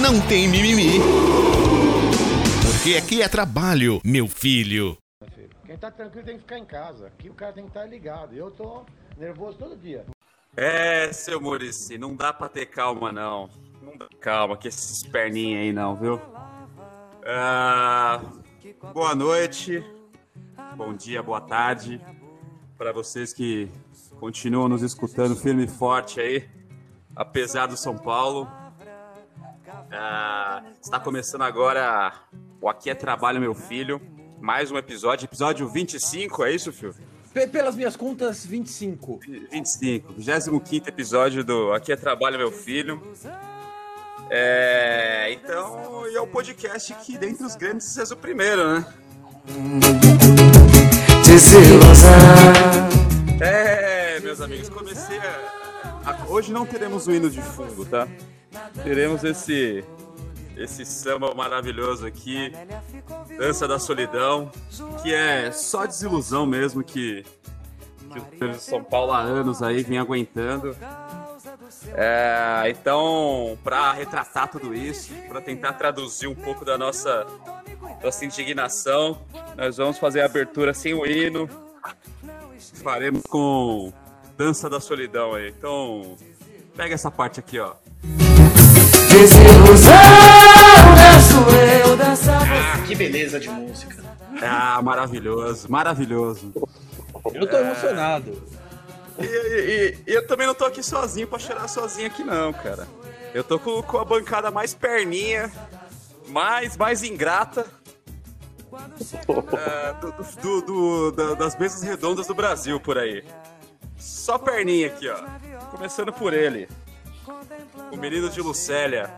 não tem mimimi. Porque aqui é trabalho, meu filho. Quem tá tranquilo tem que ficar em casa. Aqui o cara tem que estar ligado. Eu tô nervoso todo dia. É, seu Murici, não dá pra ter calma, não. Não dá calma, que esses perninhos aí não, viu? Ah, boa noite, bom dia, boa tarde para vocês que continuam nos escutando firme e forte aí, apesar do São Paulo. Ah, está começando agora o Aqui é Trabalho, meu filho. Mais um episódio, episódio 25, é isso, filho? Pelas minhas contas, 25. 25, 25 episódio do Aqui é Trabalho, meu filho. É, então, e é o podcast que, dentre os grandes, é o primeiro, né? É, meus amigos, comecei a... Hoje não teremos o hino de fundo, tá? Teremos esse esse samba maravilhoso aqui, Dança da Solidão, que é só desilusão mesmo que, que o São Paulo há anos aí vem aguentando. É, então, para retratar tudo isso, para tentar traduzir um pouco da nossa, nossa indignação, nós vamos fazer a abertura sem o hino. Faremos com Dança da Solidão aí. Então, pega essa parte aqui, ó. Desilusão, danço eu, dança Ah, que beleza de música. Ah, maravilhoso, maravilhoso. Eu tô emocionado. E, e- e eu também não tô aqui sozinho pra chorar sozinho aqui não, cara. Eu tô com, com a bancada mais perninha, mais, mais ingrata é, do- do- do- da- das mesas redondas do Brasil por aí. Só perninha aqui, ó. Começando por ele. O menino de Lucélia.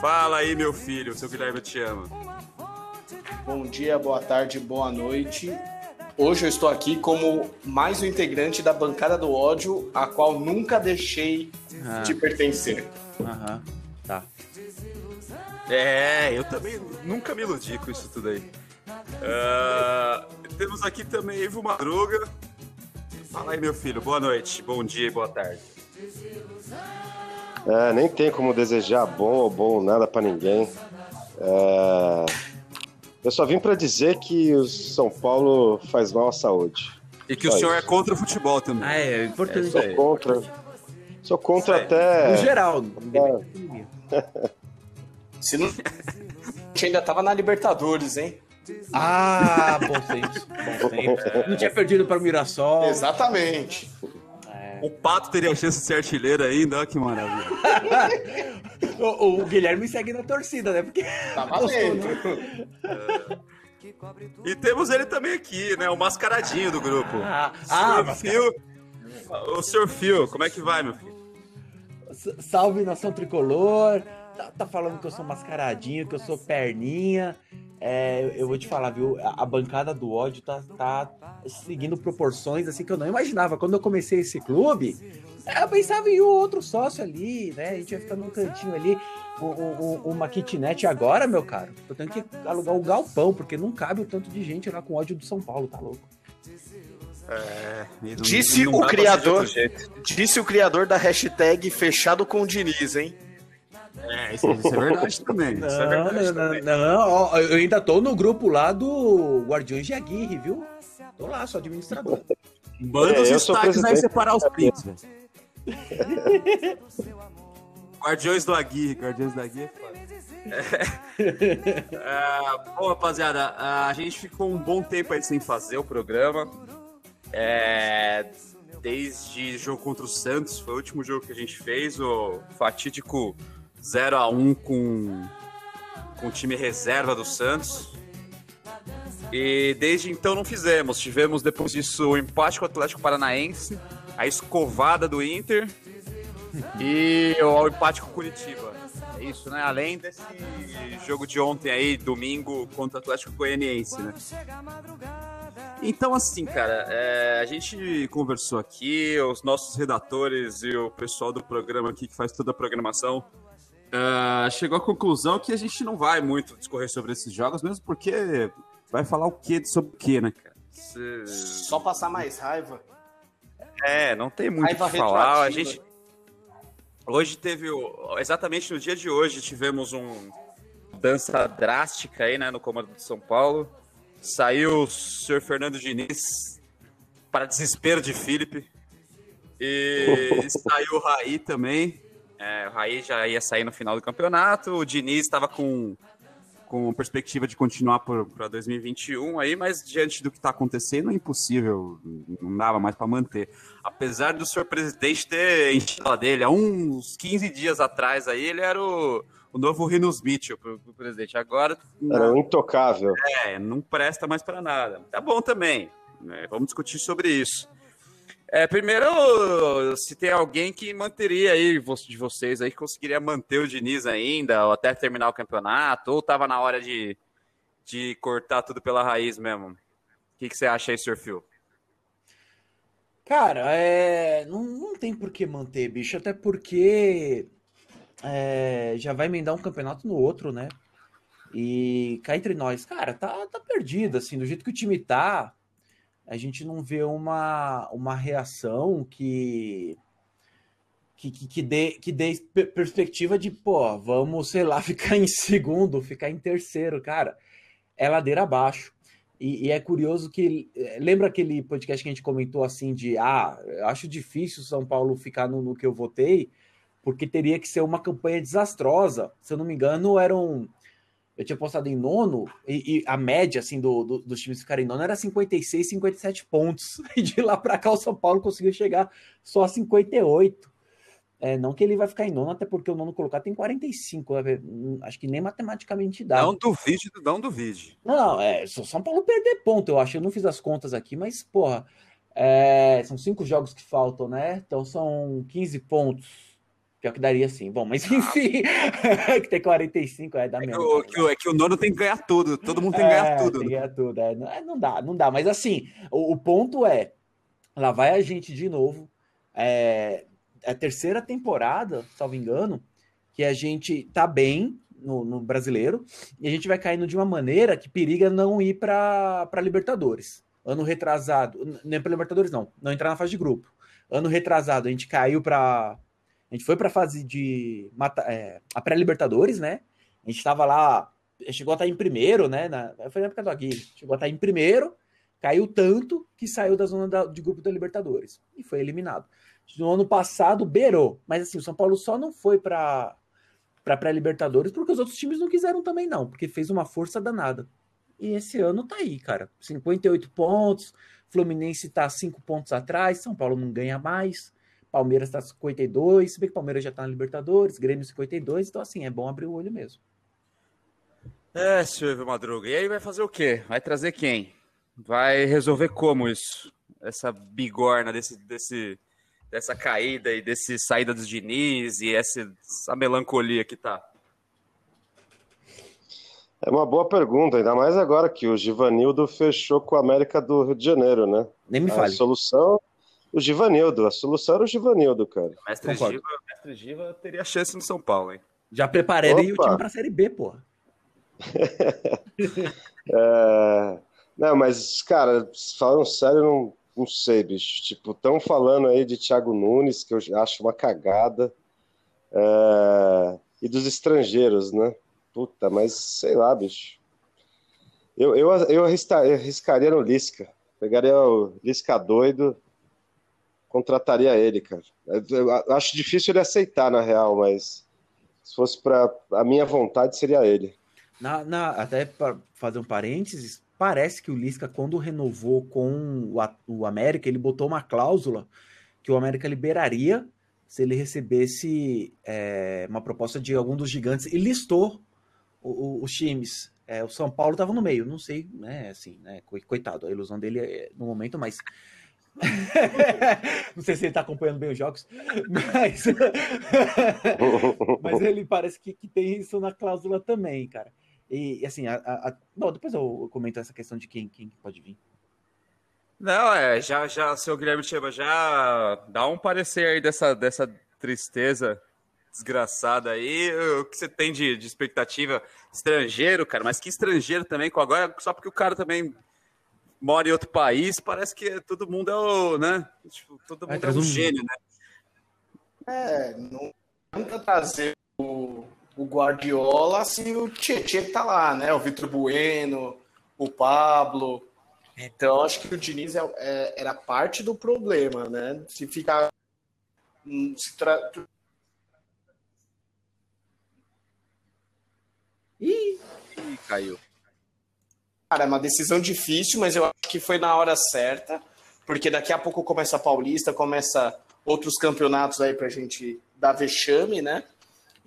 Fala aí, meu filho, seu Guilherme te amo. Bom dia, boa tarde, boa noite. Hoje eu estou aqui como mais um integrante da bancada do ódio, a qual nunca deixei de pertencer. Aham, tá. É, eu também nunca me iludi com isso tudo aí. Ah, temos aqui também Ivo Madruga. Fala aí, meu filho. Boa noite, bom dia e boa tarde. É, nem tem como desejar bom ou bom nada pra ninguém. É, Eu só vim pra dizer que o São Paulo faz mal à saúde. E que o Só senhor isso. é contra o futebol também. Ah, é importante. Sou contra. Sou contra até. No geral. Se não... A gente ainda tava na Libertadores, hein? Ah, bom tempo. Bom tempo. Não tinha perdido para o Mirassol. Exatamente. O Pato teria chance de ser artilheiro ainda, olha que maravilha. O, o Guilherme segue na torcida, né? Porque Tá valendo. E temos ele também aqui, né? O mascaradinho do grupo. Ah, o ah, Fio. O senhor Fio, como é que vai, meu filho? S- Salve nação tricolor. Tá, tá falando que eu sou mascaradinho, que eu sou perninha. É, eu vou te falar, viu? A, a bancada do ódio tá, tá seguindo proporções assim que eu não imaginava. Quando eu comecei esse clube, eu pensava em um outro sócio ali, né? A gente ia ficar num cantinho ali, um- um- um- uma kitnet. Agora, meu caro, eu tenho que alugar o galpão, porque não cabe o tanto de gente lá com ódio do São Paulo, tá louco? É, não- Disse não o criador-. Disse o criador da hashtag fechado com o Diniz, hein? É, isso, isso é verdade também. Isso é Não, verdade não, também. não, não, ó, eu ainda tô no grupo lá do Guardiões de Aguirre, viu? Tô lá, sou administrador. Manda É, os destaques aí separar os prints, velho. Guardiões do Agui, Guardiões do Agui é foda. É. É, bom, rapaziada, a gente ficou um bom tempo aí sem fazer o programa. É, desde o jogo contra o Santos, foi o último jogo que a gente fez, o fatídico 0x1 com, com o time reserva do Santos. E desde então não fizemos. Tivemos depois disso o empate com o Atlético Paranaense, a escovada do Inter e o empate com o Curitiba. É isso, né? Além desse jogo de ontem aí, domingo, contra o Atlético Goianiense, né? Então, assim, cara, é, a gente conversou aqui, os nossos redatores e o pessoal do programa aqui que faz toda a programação uh, chegou à conclusão que a gente não vai muito discorrer sobre esses jogos, mesmo porque vai falar o que sobre o que, né, cara? Se... Só passar mais raiva. É, não tem muito o que falar. A gente Hoje teve o, exatamente no dia de hoje tivemos um dança drástica aí, né, no comando de São Paulo. Saiu o senhor Fernando Diniz para desespero de Felipe. E saiu o Raí também. É, o Raí já ia sair no final do campeonato. O Diniz estava com com perspectiva de continuar para 2021 aí, mas diante do que está acontecendo é impossível, não dava mais para manter. Apesar do senhor presidente ter enchido dele há uns 15 dias atrás aí, ele era o, o novo Rinos Mitchell para o presidente. Agora era um intocável. É, não presta mais para nada. Tá bom também. Né? Vamos discutir sobre isso. É, primeiro, se tem alguém que manteria aí de vocês aí, que conseguiria manter o Diniz ainda, ou até terminar o campeonato, ou tava na hora de, de cortar tudo pela raiz mesmo. O que, que você acha aí, Sr. Phil? Cara, é... não, não tem por que manter, bicho, até porque é... já vai emendar um campeonato no outro, né? E cá entre nós, cara, tá, tá perdido, assim, do jeito que o time tá a gente não vê uma, uma reação que, que, que, que, dê, que dê perspectiva de, pô, vamos, sei lá, ficar em segundo, ficar em terceiro, cara. É ladeira abaixo. E, e, é curioso que. Lembra aquele podcast que a gente comentou assim de ah, acho difícil São Paulo ficar no, no que eu votei, porque teria que ser uma campanha desastrosa. Se eu não me engano, eram eu tinha postado em nono, e, e a média, assim, do, do, dos times ficarem em nono era 56, 57 pontos. E de lá para cá o São Paulo conseguiu chegar só a 58. É, não que ele vai ficar em nono, até porque o nono colocado tem 45. Né? Acho que nem matematicamente dá. Não duvide, não duvide. Não, é só São Paulo perder ponto, eu acho. Eu não fiz as contas aqui, mas, porra, é, são cinco jogos que faltam, né? Então são 15 pontos Pior que daria sim. Bom, mas enfim, que tem 45, é, dá é mesmo. Que, o, é que o nono tem que ganhar tudo. Todo mundo tem que ganhar é, tudo. Tem que ganhar tudo. É, não, é, não, dá, não dá. Mas assim, o, o, ponto é: lá vai a gente de novo. É, é a terceira temporada, salvo engano, que a gente tá bem no, no, brasileiro e a gente vai caindo de uma maneira que periga não ir para Libertadores. Ano retrasado, nem para Libertadores, não, não entrar na fase de grupo. Ano retrasado, a gente caiu para a gente foi para a fase de é, a pré-Libertadores, né? A gente estava lá, chegou a estar em primeiro, né? Na, foi na época do Aguirre. Chegou a estar em primeiro, caiu tanto que saiu da zona da, de grupo da Libertadores e foi eliminado. No ano passado, beirou. Mas assim, o São Paulo só não foi para para pré-Libertadores porque os outros times não quiseram também, não, porque fez uma força danada. E esse ano tá aí, cara. 58 pontos, Fluminense tá 5 pontos atrás, São Paulo não ganha mais. Palmeiras está 52, se bem que Palmeiras já está na Libertadores, Grêmio 52, então assim, é bom abrir o olho mesmo. É, Silvio Madruga. E aí vai fazer o quê? Vai trazer quem? Vai resolver como isso? Essa bigorna desse, desse, dessa caída e desse saída dos Diniz e essa, essa melancolia que tá? É uma boa pergunta, ainda mais agora que o Givanildo fechou com a América do Rio de Janeiro, né? Nem me fale. A solução o Givanildo, a solução era o Givanildo, cara. O mestre, Giva, o mestre Giva teria chance no São Paulo, hein? Já preparei o time pra Série B, porra. é... Não, mas, cara, falando sério, não, não sei, bicho. Tipo, estão falando aí de Thiago Nunes, que eu acho uma cagada. É... E dos estrangeiros, né? Puta, mas sei lá, bicho. Eu, eu, eu arriscaria no Lisca. Pegaria o Lisca doido contrataria ele, cara. Eu acho difícil ele aceitar, na real, mas se fosse para a minha vontade, seria ele. Na, na, até para fazer um parênteses, parece que o Lisca, quando renovou com o, o América, ele botou uma cláusula que o América liberaria se ele recebesse é, uma proposta de algum dos gigantes e listou o, o, os times. É, o São Paulo estava no meio, não sei, né? Assim, né? Coitado, a ilusão dele é no momento, mas não sei se ele está acompanhando bem os jogos, mas, mas ele parece que, que, tem isso na cláusula também, cara. E assim, a, a, depois eu comento essa questão de quem, quem pode vir. Não, é, já, já, seu Guilherme Cheba, já dá um parecer aí dessa, dessa tristeza desgraçada aí. O que você tem de, de expectativa? Estrangeiro, cara, mas que estrangeiro também, agora, só porque o cara também mora em outro país, parece que todo mundo é o, né? Tipo, todo mundo é, é um gênio, né? É, não tenta trazer o, o Guardiola se o Tietchan tá lá, né? O Vitor Bueno, o Pablo. Então, acho que o Diniz é, é, era parte do problema, né? Se ficar. Hum, se tra... Ih, caiu. Cara, é uma decisão difícil, mas eu acho que foi na hora certa, porque daqui a pouco começa a Paulista, começa outros campeonatos aí pra gente dar vexame, né?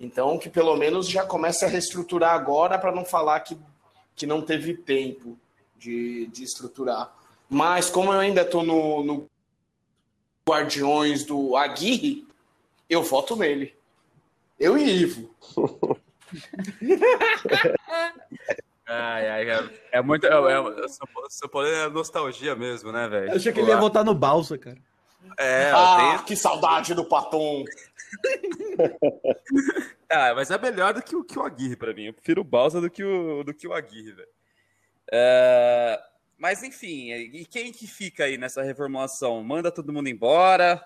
Então, que pelo menos já comece a reestruturar agora para não falar que, que não teve tempo de, de estruturar. Mas como eu ainda estou no, no Guardiões do Aguirre, eu voto nele. Eu e Ivo. Ai, ai, é, é muito. É, é, São Paulo é nostalgia mesmo, né, velho? Eu achei que ele ia votar no Balsa, cara. É, ah, tenho... que saudade do Patum. ah, mas é melhor do que o, que o Aguirre pra mim. Eu prefiro o Balsa do que o, do que o Aguirre, velho. É... Mas enfim, e quem que fica aí nessa reformulação? Manda todo mundo embora?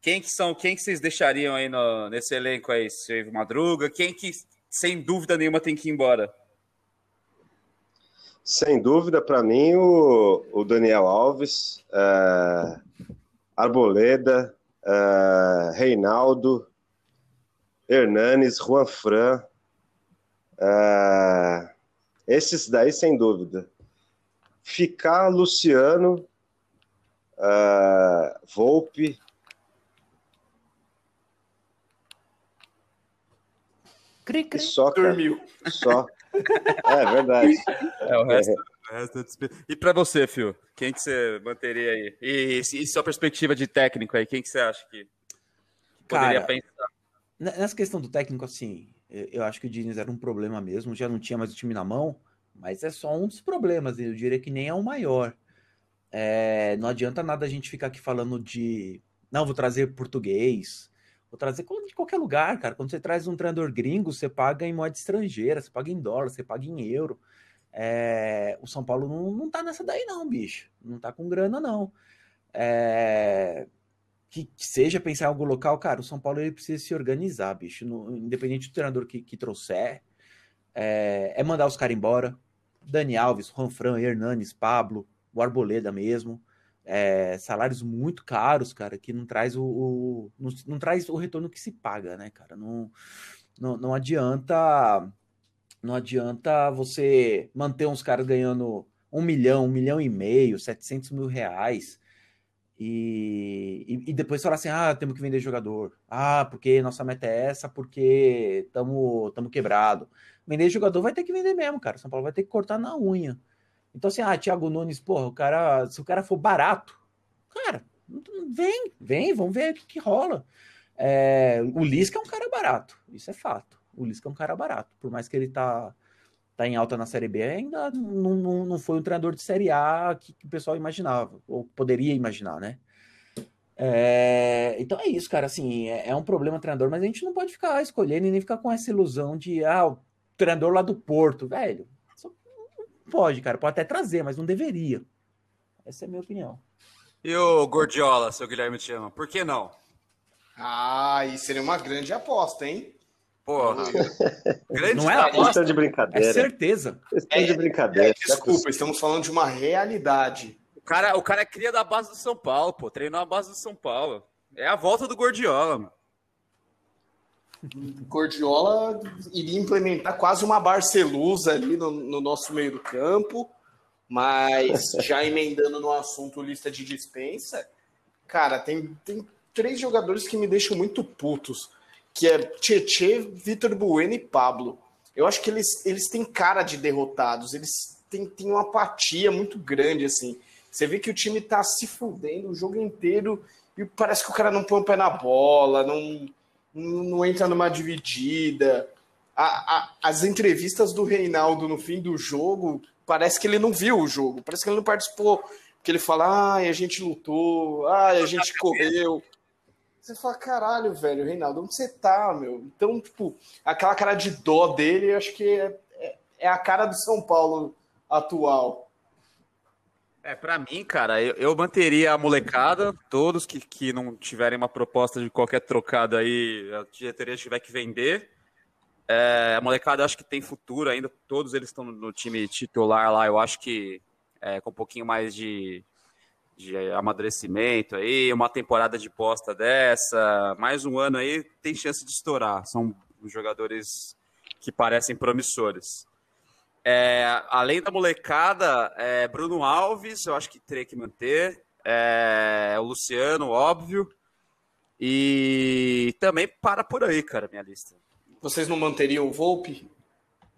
Quem que são? Quem que vocês deixariam aí no, nesse elenco aí? Seu Madruga? Quem que, sem dúvida nenhuma, tem que ir embora? Sem dúvida, para mim, o, o, Daniel Alves, é, Arboleda, é, Reinaldo, Hernanes, Juan Fran, é, esses daí, sem dúvida. Ficar Luciano, é, Volpe. Cri, cri. Só, cara, Dormiu. Só. É verdade. É, o resto, é. o resto é E para você, Fio? Quem que você manteria aí? E, e, sua perspectiva de técnico aí, quem que você acha que, poderia Cara, pensar? Nessa questão do técnico, assim, eu acho que o Diniz era um problema mesmo, já não tinha mais o time na mão, mas é só um dos problemas, eu diria que nem é o maior. É, não adianta nada a gente ficar aqui falando de. Não, vou trazer português, Vou trazer de qualquer lugar, cara. Quando você traz um treinador gringo, você paga em moeda estrangeira, você paga em dólar, você paga em euro. É... O São Paulo não, não tá nessa daí, não, bicho. Não tá com grana, não. É... Que, seja pensar em algo local, cara, o São Paulo ele precisa se organizar, bicho. No, independente do treinador que, que trouxer, é, é mandar os caras embora. Dani Alves, Juan Fran, Hernanes, Pablo, o Arboleda mesmo é, salários muito caros, cara, que não traz o, o não, não, traz o retorno que se paga, né, cara? Não, não, não adianta não adianta você manter uns caras ganhando um milhão, um milhão e meio, 700 mil reais e, e, e, depois falar assim, ah, temos que vender jogador. Ah, porque nossa meta é essa, porque estamos quebrado. Vender jogador vai ter que vender mesmo, cara. São Paulo vai ter que cortar na unha. Então, assim, ah, Thiago Nunes, porra, o cara, se o cara for barato, cara, vem, vem, vamos ver o que, que rola. É, o Lisca é um cara barato, isso é fato. O Lisca é um cara barato, por mais que ele tá, tá em alta na Série B, ainda não, não, não foi um treinador de Série A que, que o pessoal imaginava, ou poderia imaginar, né? É, então é isso, cara. Assim, é, é, um problema treinador, mas a gente não pode ficar escolhendo e nem ficar com essa ilusão de ah, o treinador lá do Porto, velho. Pode, cara, pode até trazer, mas não deveria. Essa é a minha opinião. E o Gordiola, seu Guilherme te chama, por que não? Ah, isso seria uma grande aposta, hein? Porra. grande não é aposta de brincadeira. É certeza. É de brincadeira. É, desculpa, estamos falando de uma realidade. O cara, o cara é cria da base do São Paulo, pô. Treinou a base do São Paulo. É a volta do Gordiola, mano. Gordiola iria implementar quase uma Barcelusa ali no, no nosso meio do campo, mas já emendando no assunto lista de dispensa, cara, tem, tem três jogadores que me deixam muito putos, que é Tietê, Vitor Bueno e Pablo. Eu acho que eles, eles têm cara de derrotados, eles têm, têm uma apatia muito grande, assim. Você vê que o time tá se fudendo o jogo inteiro e parece que o cara não põe o pé na bola, não, não entra numa dividida. A, a, as entrevistas do Reinaldo no fim do jogo, parece que ele não viu o jogo, parece que ele não participou. Porque ele fala, ai, a gente lutou, ai, a gente correu. Você fala, caralho, velho, Reinaldo, onde você tá, meu? Então, tipo, aquela cara de dó dele, eu acho que é, é, é a cara do São Paulo atual. É, para mim, cara, eu, eu, manteria a molecada, todos que, que não tiverem uma proposta de qualquer trocada aí, a diretoria tiver que vender. É, a molecada acho que tem futuro ainda, todos eles estão no time titular lá, eu acho que é, com um pouquinho mais de, de amadurecimento aí, uma temporada de posta dessa, mais um ano aí, tem chance de estourar. São jogadores que parecem promissores. É, além da molecada, é, Bruno Alves, eu acho que teria que manter. É, o Luciano, óbvio. E também para por aí, cara, minha lista. Vocês não manteriam o Volpe?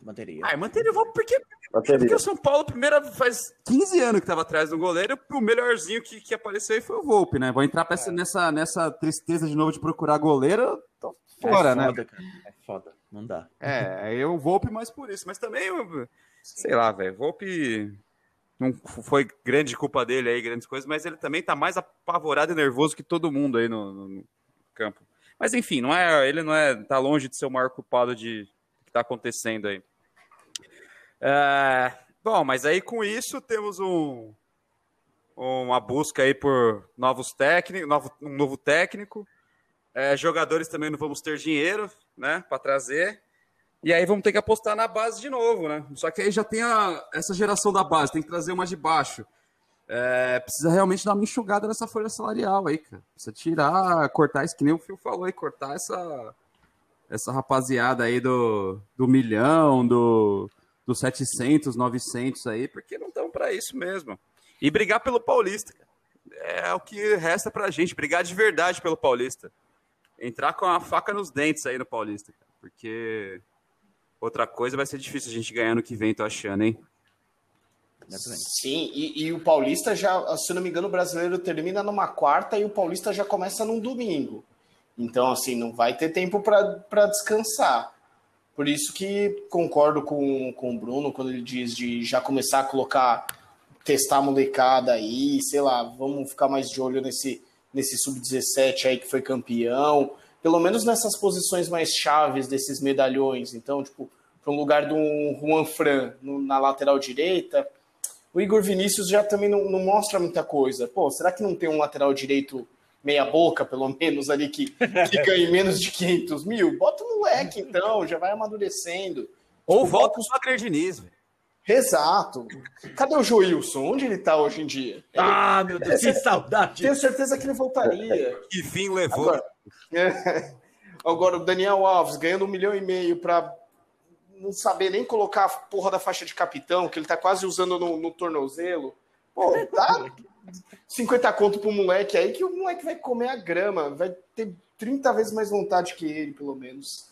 Manteria. Ah, eu manteria o Volpe porque, porque o São Paulo, primeira, faz 15 anos que estava atrás do goleiro. O melhorzinho que, que apareceu aí foi o Volpe, né? Vou entrar é. nessa, nessa tristeza de novo de procurar goleiro. Tô fora, é foda, né? Cara. É foda. Não dá. É, eu Volpe mais por isso, mas também, sei lá, velho, Volpe não foi grande culpa dele aí, grandes coisas, mas ele também tá mais apavorado e nervoso que todo mundo aí no, no campo. Mas enfim, não é, ele não é, tá longe de ser o maior culpado de que tá acontecendo aí. É, bom, mas aí com isso temos um, uma busca aí por novos técnicos, novo, um novo técnico. É, jogadores também não vamos ter dinheiro, né, para trazer. E aí vamos ter que apostar na base de novo, né? Só que aí já tem a, essa geração da base, tem que trazer uma de baixo. É, precisa realmente dar uma enxugada nessa folha salarial aí, cara. Precisa tirar, cortar isso, que nem o Fio falou aí, cortar essa, essa rapaziada aí do, do milhão, do, do 700, 900 aí, porque não estão para isso mesmo. E brigar pelo Paulista, cara. É o que resta pra gente, brigar de verdade pelo Paulista entrar com a faca nos dentes aí no Paulista, cara, porque outra coisa vai ser difícil a gente ganhar no que vem, tô achando, hein? Sim, e, e, o Paulista já, se não me engano, o brasileiro termina numa quarta e o Paulista já começa num domingo. Então, assim, não vai ter tempo para descansar. Por isso que concordo com, com o Bruno quando ele diz de já começar a colocar, testar a molecada aí, sei lá, vamos ficar mais de olho nesse, nesse sub-17 aí que foi campeão, pelo menos nessas posições mais chaves desses medalhões. Então, tipo, para um lugar do Juan Fran no, na lateral direita, o Igor Vinícius já também não, não, mostra muita coisa. Pô, será que não tem um lateral direito meia boca, pelo menos, ali que, que ganhe menos de 500 mil? Bota o moleque, então, já vai amadurecendo. Ou tipo, volta o Wagner Diniz, velho. Exato. Cadê o Joilson? Onde ele tá hoje em dia? Ele... Ah, meu Deus, que saudade. Tenho certeza que ele voltaria. Que fim levou. Agora, é... Agora o Daniel Alves ganhando um milhão e meio para não saber nem colocar a porra da faixa de capitão, que ele tá quase usando no, no tornozelo. Pô, dá 50 conto pro moleque aí que o moleque vai comer a grama, vai ter 30 vezes mais vontade que ele, pelo menos.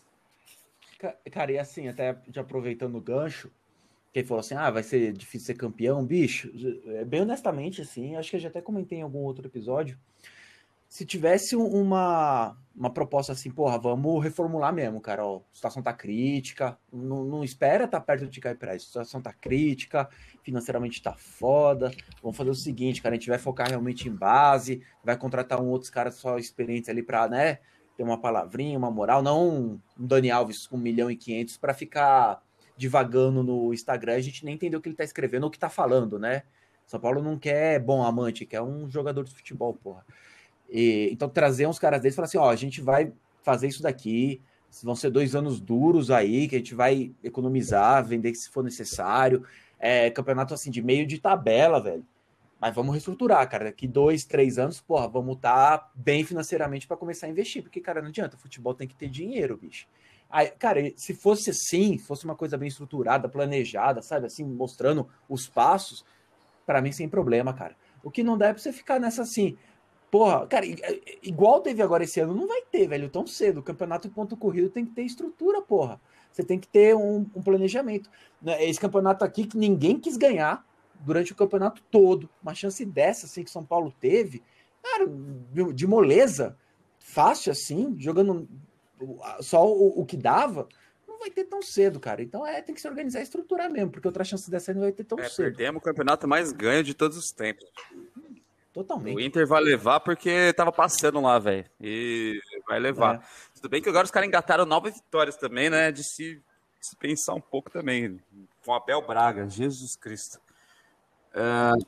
Cara, e assim, até já aproveitando o gancho, que ele falou assim: ah, vai ser difícil ser campeão, bicho. É, bem honestamente, assim, acho que eu já até comentei em algum outro episódio. Se tivesse uma, uma proposta assim, porra, vamos reformular mesmo, cara. Ó, situação tá crítica, não, não espera tá perto de cair pra isso. Situação tá crítica, financeiramente tá foda. Vamos fazer o seguinte, cara, a gente vai focar realmente em base, vai contratar um outros caras só experientes ali pra, né, ter uma palavrinha, uma moral, não um Dani Alves com 1 milhão e 500 para ficar divagando no Instagram, a gente nem entendeu o que ele tá escrevendo ou o que tá falando, né? São Paulo não quer bom amante, quer um jogador de futebol, porra. E, então trazer uns caras desses e falar assim, ó, a gente vai fazer isso daqui, vão ser dois anos duros aí, que a gente vai economizar, vender se for necessário. É, campeonato assim de meio de tabela, velho. Mas vamos reestruturar, cara. Daqui dois, três anos, porra, vamos estar tá bem financeiramente para começar a investir. Porque, cara, não adianta. Futebol tem que ter dinheiro, bicho. Aí, cara, se fosse assim, fosse uma coisa bem estruturada, planejada, sabe, assim, mostrando os passos, para mim sem problema, cara. O que não dá é pra você ficar nessa assim, porra, cara, igual teve agora esse ano, não vai ter, velho, tão cedo. O campeonato ponto corrido tem que ter estrutura, porra. Você tem que ter um, um planejamento. Né, esse campeonato aqui que ninguém quis ganhar, durante o campeonato todo. Uma chance dessa, assim, que São Paulo teve, cara, de moleza, fácil assim, jogando só o, o que dava, não vai ter tão cedo, cara. Então é, tem que se organizar e estruturar mesmo, porque outra chance dessa não vai ter tão É, cedo. perdemos o campeonato mais ganho de todos os tempos. O Totalmente. Inter vai levar porque tava passando lá, velho. E vai levar. É. Tudo bem que agora os caras engataram nove vitórias também, né? De se, se pensar um pouco também. Com Abel Braga, Jesus Cristo.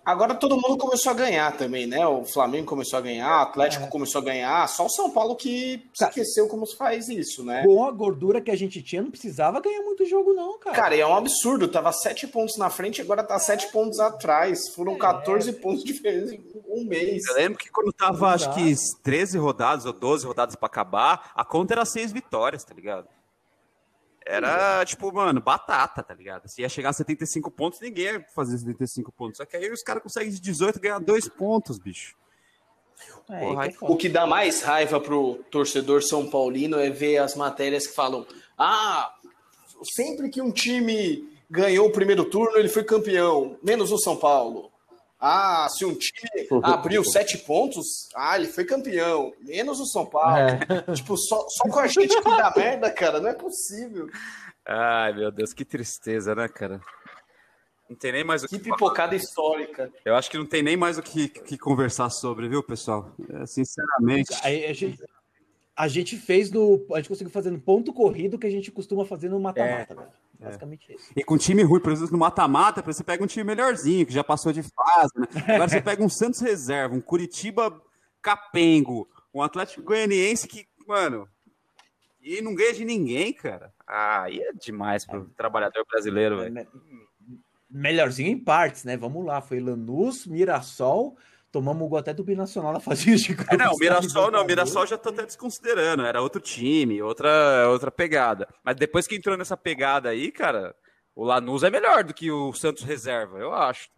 Agora todo mundo começou a ganhar também, né? O Flamengo começou a ganhar, o Atlético começou a ganhar, só o São Paulo que esqueceu como se faz isso, né? Com a gordura que a gente tinha, não precisava ganhar muito jogo, não, cara. Cara, e é um absurdo, tava sete pontos na frente, agora tá sete pontos atrás. Foram 14 pontos de diferença em um mês. Eu lembro que quando tava, Exato. acho que 13 rodadas ou 12 rodadas pra acabar, a conta era seis vitórias, tá ligado? Era, tipo, mano, batata, tá ligado? Se ia chegar a 75 pontos, ninguém ia fazer 75 pontos. Só que aí os caras conseguem de 18 ganhar dois pontos, bicho. É, Porra, que é. O que dá mais raiva pro torcedor São Paulino é ver as matérias que falam: ah, sempre que um time ganhou o primeiro turno, ele foi campeão, menos o São Paulo. Ah, se um time abriu sete pontos, ah, ele foi campeão, menos o São Paulo. É. Tipo, só, só com a gente que dá merda, cara, não é possível. Ai, meu Deus, que tristeza, né, cara? Não tem nem mais o Que que falar. pipocada histórica. Eu acho que não tem nem mais o que, que conversar sobre, viu, pessoal? É, sinceramente. Aí a gente, a gente fez no. A gente conseguiu fazer no ponto corrido que a gente costuma fazer no mata-mata, velho. Basicamente isso. E com time ruim, por exemplo, no mata-mata, você pega um time melhorzinho, que já passou de fase, né? Agora você pega um Santos reserva, um Curitiba capengo, um Atlético Goianiense que, mano, e não ganha de ninguém, cara. Ah, aí é demais pro trabalhador brasileiro, velho. Me- Melhorzinho em partes, né? Vamos lá. Foi Lanús, Mirassol. Tomamos o gol até do Binacional na fase de É, não, o Mirassol não, o Mirassol já tô até desconsiderando, era outro time, outra, outra pegada. Mas depois que entrou nessa pegada aí, cara, o Lanús é melhor do que o Santos reserva, eu acho.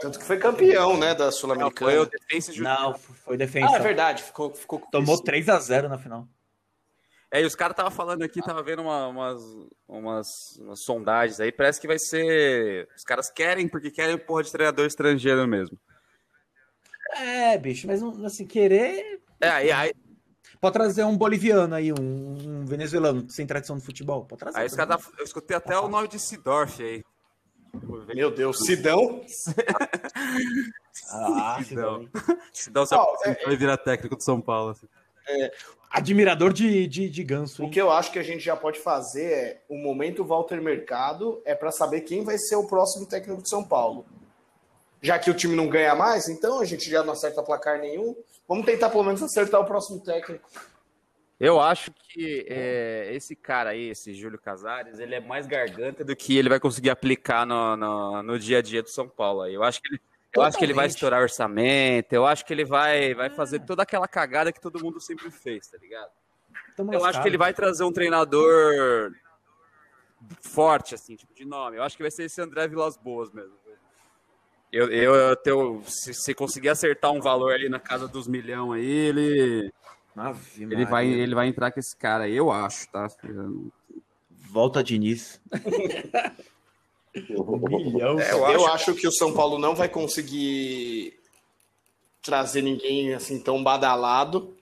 Tanto que foi campeão, né, da Não, Sul-Americana. foi o Defensa. Não, foi defesa. Ah, é verdade, ficou, ficou com Tomou isso. 3 a 0 na final. É, e os caras estavam falando aqui, tava vendo uma- umas, umas, umas sondagens aí, parece que vai ser. Os caras querem, porque querem porra de treinador estrangeiro mesmo. É, bicho, mas não- assim, querer. É, aí, aí, Pode trazer um boliviano aí, um, um venezuelano sem tradição no futebol. Pode trazer. aí os caras tavam- eu escutei até o nome de Sidorf aí. Meu Deus, Sidão? Ah, Sidão. Sidão. Sidão Ó, vai virar técnico do São Paulo. assim. Admirador de, de, de ganso, O hein? que eu acho que a gente já pode fazer é o momento Walter Mercado é para saber quem vai ser o próximo técnico de São Paulo. Já que o time não ganha mais, então a gente já não acerta placar nenhum. Vamos tentar pelo menos acertar o próximo técnico. Eu acho que é, esse cara aí, esse Júlio Casares, ele é mais garganta do que ele vai conseguir aplicar no, no, no dia a dia do São Paulo. aí. Eu acho que ele, eu acho que ele vai estourar orçamento, eu acho que ele vai, vai fazer toda aquela cagada que todo mundo sempre fez, tá ligado? Eu acho que ele vai trazer um treinador forte, assim, tipo de nome. Eu acho que vai ser esse André Vilas Boas mesmo. Eu, eu, eu tenho, se, se conseguir acertar um valor aí na casa dos milhão aí, ele, Ave ele, vai, ele vai entrar com esse cara aí, eu acho, tá? Volta Diniz. Um milhão. É, Eu, eu acho... que o São Paulo não vai conseguir trazer ninguém assim tão badalado.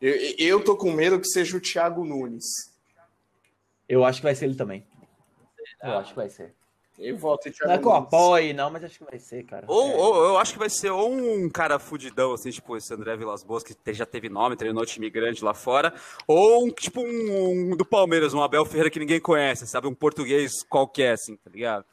Eu, eu tô com medo que seja o Thiago Nunes. Eu acho que vai ser ele também. Eu acho que vai ser. Eu voto em Thiago Não é eu apoie, não, mas acho que vai ser, cara. Ou, É. ou eu acho que vai ser ou um cara fudidão, assim, tipo esse André Vilas Boas, que já teve nome, treinou time grande lá fora, ou um, tipo um, um do Palmeiras, um Abel Ferreira que ninguém conhece, sabe? Um português qualquer, assim, tá ligado?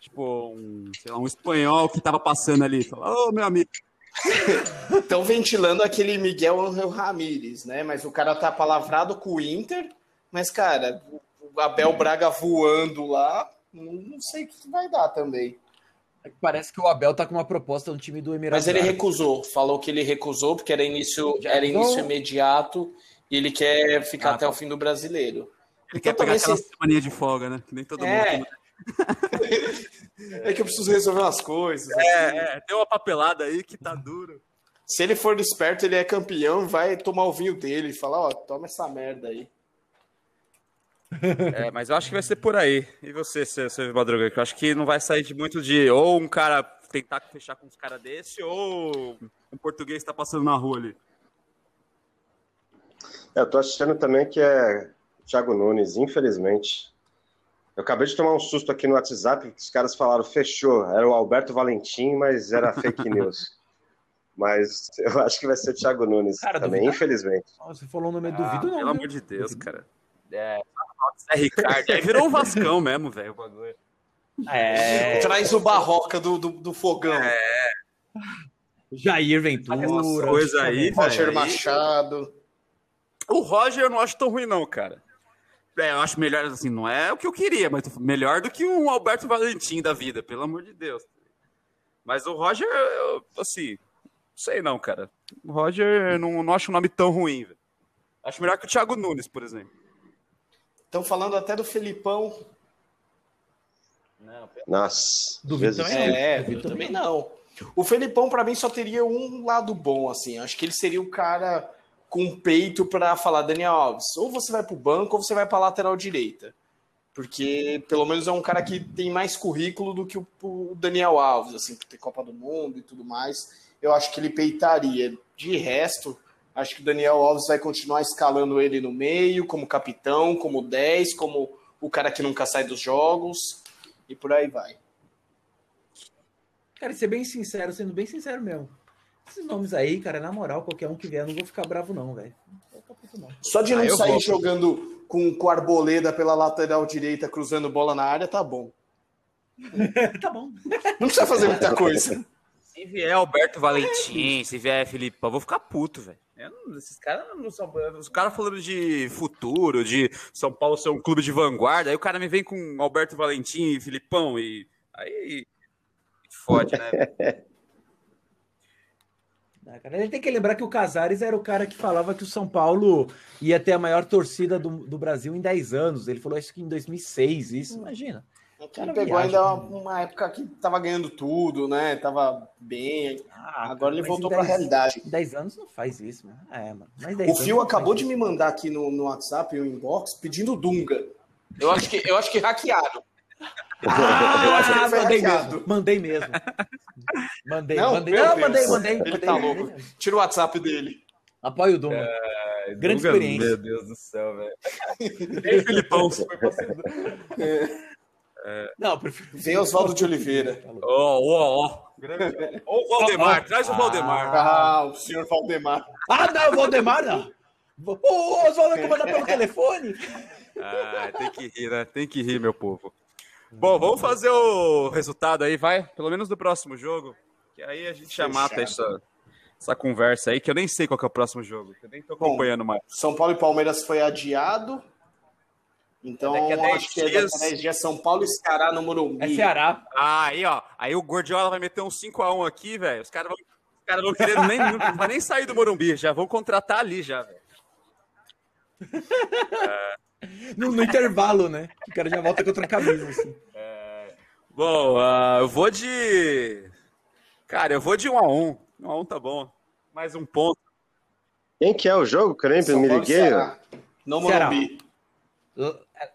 Tipo, um, sei lá, um espanhol que tava passando ali, fala, ô meu amigo. Estão ventilando aquele Miguel Angel Ramírez, né? Mas o cara tá palavrado com o Inter. Mas, cara, o Abel Braga voando lá, não sei o que vai dar também. Parece que o Abel tá com uma proposta no time do Emirados Mas ele recusou, falou que ele recusou porque era início, era início imediato e ele quer ficar Ah, até tá. o fim do brasileiro. Ele Então quer pegar aquela se- semaninha de folga, né? Que nem todo É. mundo. É que eu preciso resolver umas coisas. assim. É, é, tem uma papelada aí que tá duro. Se ele for esperto, ele é campeão, vai tomar o vinho dele e falar, ó, toma essa merda aí. É, mas eu acho que vai ser por aí. E você, seu, seu Madruga? Que eu acho que não vai sair de muito de ou um cara tentar fechar com uns caras desse, ou um português tá passando na rua ali. É, eu tô achando também que é Thiago Nunes, infelizmente. Eu acabei de tomar um susto aqui no WhatsApp, que os caras falaram, fechou. Era o Alberto Valentim, mas era fake news. mas eu acho que vai ser o Thiago Nunes Cara, também, duvidar? infelizmente. Nossa, Você falou o nome, Ah, duvido não. pelo amor de Deus, cara. É, Zé Ricardo. Aí virou um Vascão mesmo, velho, o bagulho. É, Traz o Barroca do, do, do fogão. Jair Ventura. Coisas aí, Roger. Machado. O Roger eu não acho tão ruim, não, cara. É, eu acho melhor, assim, não é o que eu queria, mas melhor do que um Alberto Valentim da vida, pelo amor de Deus. Mas o Roger, eu, assim, não sei não, cara. O Roger, eu não, não acho um nome tão ruim, velho. Acho melhor que o Thiago Nunes, por exemplo. Estão falando até do Felipão. Nossa. Duvido Jesus. também. É, eu também não. O Felipão, pra mim, só teria um lado bom, assim. Acho que ele seria o cara com peito pra falar, Daniel Alves, ou você vai pro banco ou você vai pra lateral direita. Porque, pelo menos, é um cara que tem mais currículo do que o, o Daniel Alves, assim, que tem Copa do Mundo e tudo mais. Eu acho que ele peitaria. De resto, acho que o Daniel Alves vai continuar escalando ele no meio, como capitão, como 10, como o cara que nunca sai dos jogos, e por aí vai. Cara, ser bem sincero, sendo bem sincero mesmo. Esses nomes aí, cara, na moral, qualquer um que vier, não vou ficar bravo, não, velho. Só de não Ah, sair vou. jogando com, com arboleda pela lateral direita, cruzando bola na área, tá bom. tá bom. Não precisa fazer muita coisa. Se vier Alberto Valentim, se vier Felipe, eu vou ficar puto, velho. Não- Esses caras não são. Os caras falando de futuro, de São Paulo ser um clube de vanguarda, aí o cara me vem com Alberto Valentim e Filipão e. Aí. Fode, né? Ah, cara, ele tem que lembrar que o Casares era o cara que falava que o São Paulo ia ter a maior torcida do, do Brasil em 10 anos. Ele falou isso em 2006, isso, imagina. Ele Cara, pegou viaja, ainda né? uma, uma época que tava ganhando tudo, né? Tava bem. Ah, Agora ele mas voltou pra 10 realidade. Em 10 anos não faz isso, mano. É, mano. Mas 10 O Fio acabou de isso. me mandar aqui no, no WhatsApp, o inbox, pedindo Dunga. Eu acho que, eu acho que hackearam. Ah, Eu acho que ele foi mandei hackeado. mesmo. Mandei mesmo. Mandei, Não, mandei. Não, Deus. mandei, mandei. Ele mandei, tá mandei louco. mesmo. Tira o WhatsApp dele. Apoio o Duma. Grande Dunga, experiência. Meu Deus do céu, velho. Nem Filipão se Não, prefiro. Vem Oswaldo de Oliveira. Ó, ó, ó. Ó o Valdemar, traz o Valdemar. Ah, o senhor Valdemar. Ah, não, o Valdemar não. O Oswaldo vai comandar pelo telefone. Ah, tem que rir, né? Tem que rir, meu povo. Bom, vamos fazer o resultado aí, vai? Pelo menos do próximo jogo. Que aí a gente já mata essa, essa conversa aí, que eu nem sei qual que é o próximo jogo. Eu nem tô Bom, acompanhando mais. São Paulo e Palmeiras foi adiado. Então, Daqui a 10 acho que é daqui a 10 dias São Paulo e Ceará no Morumbi. É Ceará. Ah, aí, ó. Aí o Gordiola vai meter um 5x1 aqui, velho. Os caras vão. Os caras vão querer nem, não vai nem sair do Morumbi, já vão contratar ali já, velho. No, no intervalo, né? O cara já volta com outra camisa, assim. Bom, ah, eu vou de. Cara, eu vou de 1x1. 1x1 tá bom. Mais um ponto. Quem que é o jogo? São me liguei. Ceará. No Ceará.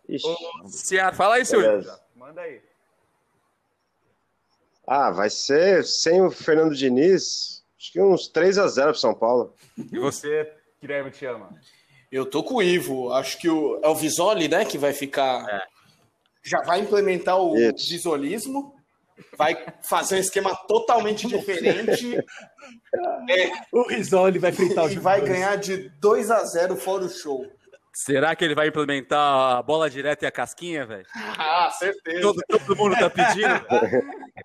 Ixi. Ceará, fala aí, seu. Manda aí. Ah, vai ser sem o Fernando Diniz, acho que uns 3 a 0 pro São Paulo. E você, Guilherme, te ama? Eu tô com o Ivo. Acho que o, é o Visoli, né, que vai ficar. Já vai implementar o Isso. visolismo. Vai fazer um esquema totalmente diferente é, O Risoli vai fritar o e vai ganhar de 2 a 0 fora o show. Será que ele vai implementar a bola direta e a casquinha, velho? Ah, certeza. Todo, todo mundo tá pedindo.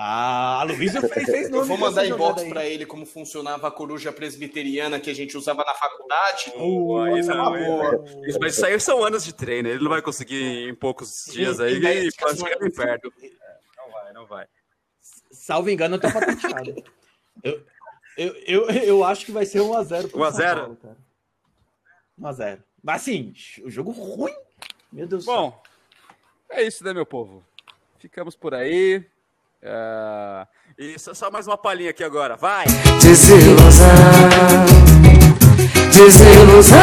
Ah, a Luísa fez, fez Eu nome vou mandar inbox pra ele como funcionava a coruja presbiteriana que a gente usava na faculdade. Pô, aí Essa é boa. Isso, Mas isso aí são anos de treino. Ele não vai conseguir em poucos dias aí. E pode não é chegar bem perto. É, Não vai, não vai. Salvo engano, tá patenteado. eu, eu, eu, eu acho que vai ser 1x0 pro 1 a 0? São Paulo, cara. 1x0. Mas assim, o jogo ruim. Meu Deus do céu. Bom, é isso, né, meu povo? Ficamos por aí. É, E só, mais uma palhinha aqui agora. Vai! Desilusão, desilusão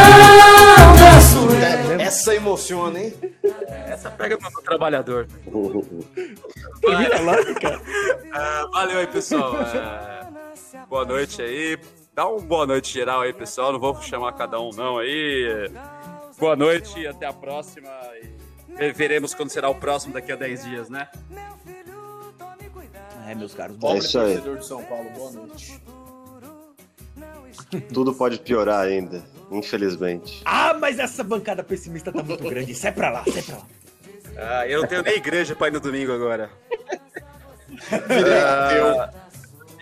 da sua. É, Essa emociona, hein? Essa pega no trabalhador. Termina logo, cara. Ah, valeu aí, pessoal. É, boa noite aí. Dá um boa noite geral aí, pessoal. Não vou chamar cada um, não aí. Boa noite e até a próxima. E veremos quando será o próximo daqui a 10 dias, né? É, meus caros. É Pobre isso aí. torcedor de São Paulo, boa noite. Tudo pode piorar ainda, infelizmente. Ah, mas essa bancada pessimista tá muito grande. Sai pra lá, sai pra lá. Ah, eu não tenho nem igreja pra ir no domingo agora. Virei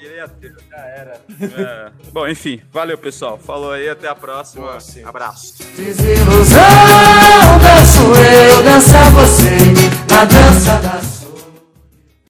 ateu. Virei ateu, já era. É. Bom, enfim, valeu pessoal. Falou aí, até a próxima. Boa. Abraço. Desilusão, danço eu, dança você, na dança das